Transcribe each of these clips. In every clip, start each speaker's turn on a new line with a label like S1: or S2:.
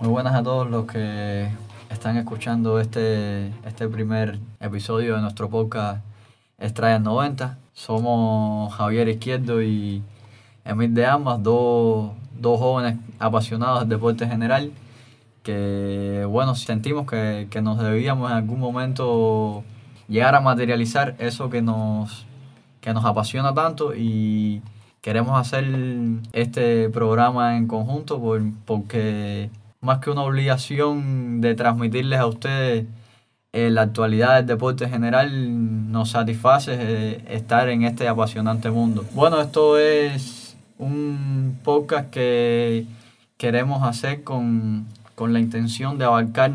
S1: Muy buenas a todos los que están escuchando este, este primer episodio de nuestro podcast Estrellas 90. Somos Javier Izquierdo y Emil de Ambas, dos, dos jóvenes apasionados del deporte general que, bueno, sentimos que, que nos debíamos en algún momento llegar a materializar eso que nos, que nos apasiona tanto y queremos hacer este programa en conjunto por, porque más que una obligación de transmitirles a ustedes eh, la actualidad del deporte general, nos satisface eh, estar en este apasionante mundo. Bueno, esto es un podcast que queremos hacer con, con la intención de abarcar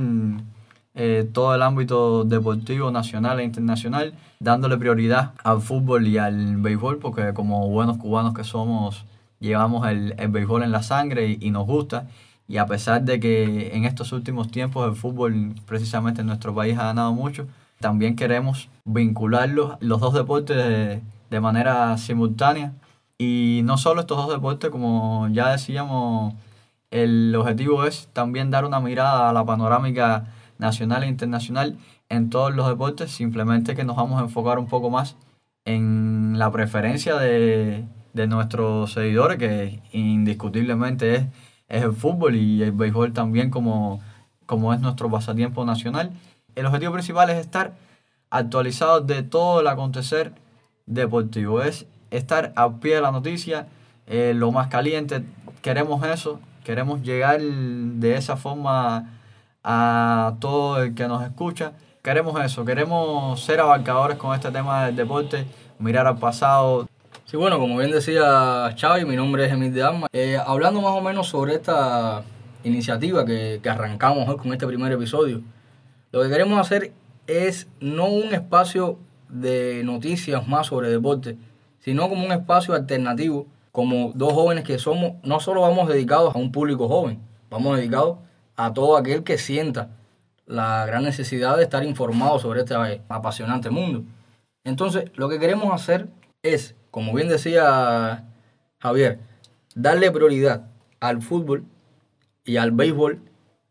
S1: eh, todo el ámbito deportivo nacional e internacional, dándole prioridad al fútbol y al béisbol, porque como buenos cubanos que somos, llevamos el, el béisbol en la sangre y, nos gusta. Y a pesar de que en estos últimos tiempos el fútbol precisamente en nuestro país ha ganado mucho, también queremos vincularlos, los dos deportes de, de manera simultánea. Y no solo estos dos deportes, como ya decíamos, el objetivo es también dar una mirada a la panorámica nacional e internacional en todos los deportes, simplemente que nos vamos a enfocar un poco más en la preferencia de, nuestros seguidores, que indiscutiblemente es, es, el fútbol y el béisbol también como, como es nuestro pasatiempo nacional. El objetivo principal es estar actualizados de todo el acontecer deportivo, es estar a pie de la noticia, eh, lo más caliente, queremos eso, queremos llegar de esa forma a todo el que nos escucha. Queremos eso, queremos ser abarcadores con este tema del deporte, mirar al pasado.
S2: Sí, bueno, como bien decía Xavi, mi nombre es Emil de Alma. Eh, hablando más o menos sobre esta iniciativa que, que arrancamos hoy con este primer episodio, lo que queremos hacer es no un espacio de noticias más sobre deporte, sino como un espacio alternativo, como dos jóvenes que somos, no solo vamos dedicados a un público joven, vamos dedicados a todo aquel que sienta la gran necesidad de estar informado sobre este apasionante mundo. Entonces, lo que queremos hacer es, como bien decía Javier, darle prioridad al fútbol y al béisbol,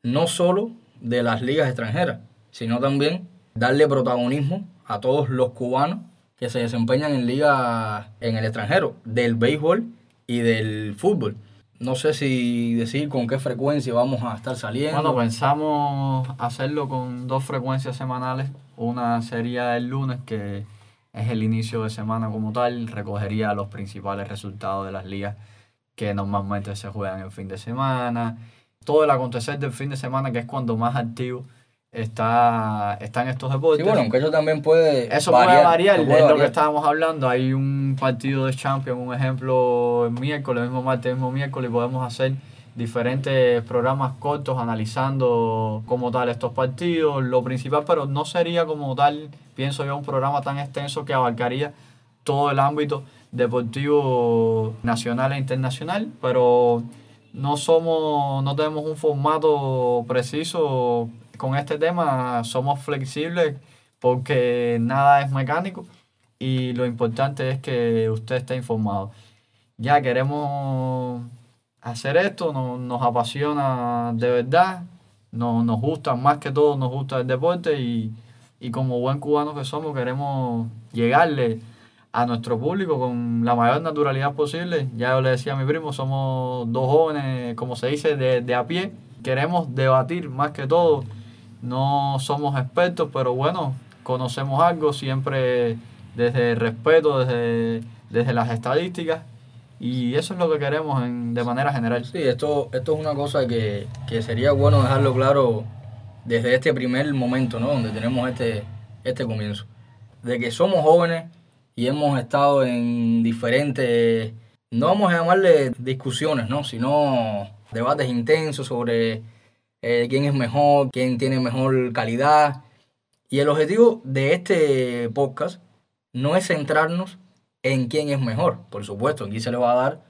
S2: no solo de las ligas extranjeras, sino también darle protagonismo a todos los cubanos que se desempeñan en ligas en el extranjero, del béisbol y del fútbol. No sé si decir con qué frecuencia vamos a estar saliendo.
S1: Bueno, pensamos hacerlo con dos frecuencias semanales. Una sería el lunes, que es el inicio de semana como tal, recogería los principales resultados de las ligas que normalmente se juegan el fin de semana. Todo el acontecer del fin de semana, que es cuando más activo está, están estos deportes.
S2: Sí, bueno, aunque eso también puede
S1: Eso puede variar, es lo que estábamos hablando. Hay un partido de Champions, un ejemplo, el miércoles, mismo martes, mismo miércoles, podemos hacer diferentes programas cortos analizando como tal estos partidos. Lo principal, pero no sería como tal, pienso yo, un programa tan extenso que abarcaría todo el ámbito deportivo nacional e internacional, pero no somos, no tenemos un formato preciso con este tema somos flexibles porque nada es mecánico y lo importante es que usted esté informado. Ya queremos hacer esto, nos apasiona de verdad, nos, nos gusta más que todo, nos gusta el deporte y, y como buen cubano que somos queremos llegarle a nuestro público con la mayor naturalidad posible. Ya yo le decía a mi primo, somos dos jóvenes, como se dice, de, de a pie. Queremos debatir más que todo no somos expertos, pero bueno, conocemos algo siempre desde el respeto, desde, desde las estadísticas. Y eso es lo que queremos en, de manera general.
S2: Sí, esto, esto es una cosa que, que sería bueno dejarlo claro desde este primer momento, ¿no? Donde tenemos este, este comienzo. De que somos jóvenes y hemos estado en diferentes, no vamos a llamarle discusiones, ¿no? Sino debates intensos sobre eh, quién es mejor, quién tiene mejor calidad. Y el objetivo de este podcast no es centrarnos en quién es mejor. Por supuesto, aquí se le va a dar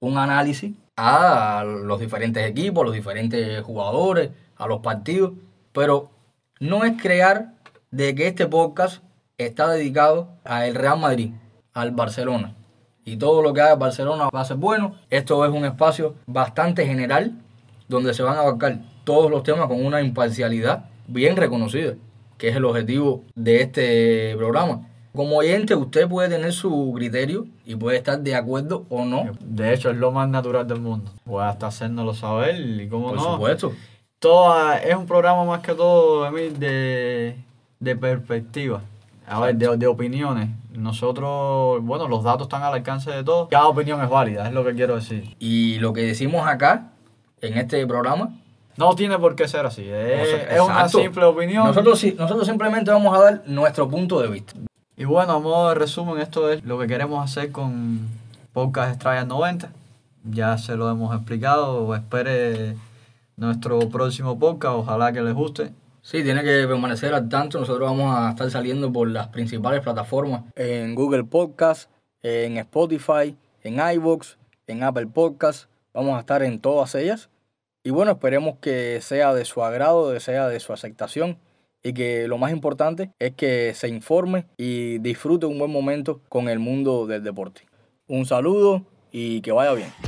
S2: un análisis a los diferentes equipos, a los diferentes jugadores, a los partidos, pero no es crear de que este podcast está dedicado al Real Madrid, al Barcelona. Y todo lo que haga Barcelona va a ser bueno. Esto es un espacio bastante general donde se van a abarcar todos los temas con una imparcialidad bien reconocida, que es el objetivo de este programa. Como oyente, usted puede tener su criterio y puede estar de acuerdo o no.
S1: De hecho, es lo más natural del mundo. Puede hasta hacérnoslo saber y cómo
S2: Por
S1: no.
S2: supuesto.
S1: Todo, es un programa más que todo, Emil, de, de perspectiva. A ver, de, de opiniones. Nosotros, bueno, los datos están al alcance de todos. Cada opinión es válida, es lo que quiero decir.
S2: Y lo que decimos acá, en este programa,
S1: No tiene por qué ser así. Es, una simple opinión.
S2: nosotros, nosotros simplemente vamos a dar nuestro punto de vista.
S1: Y bueno, a modo de resumen, esto es lo que queremos hacer con Podcast Estrellas 90. Ya se lo hemos explicado. Espere nuestro próximo podcast. Ojalá que les guste.
S2: Sí, tiene que permanecer al tanto. Nosotros vamos a estar saliendo por las principales plataformas. En Google Podcast, en Spotify, en iVoox, en Apple Podcast. Vamos a estar en todas ellas. Y bueno, esperemos que sea de su agrado, que sea de su aceptación. Y que lo más importante es que se informe y disfrute un buen momento con el mundo del deporte. Un saludo y que vaya bien.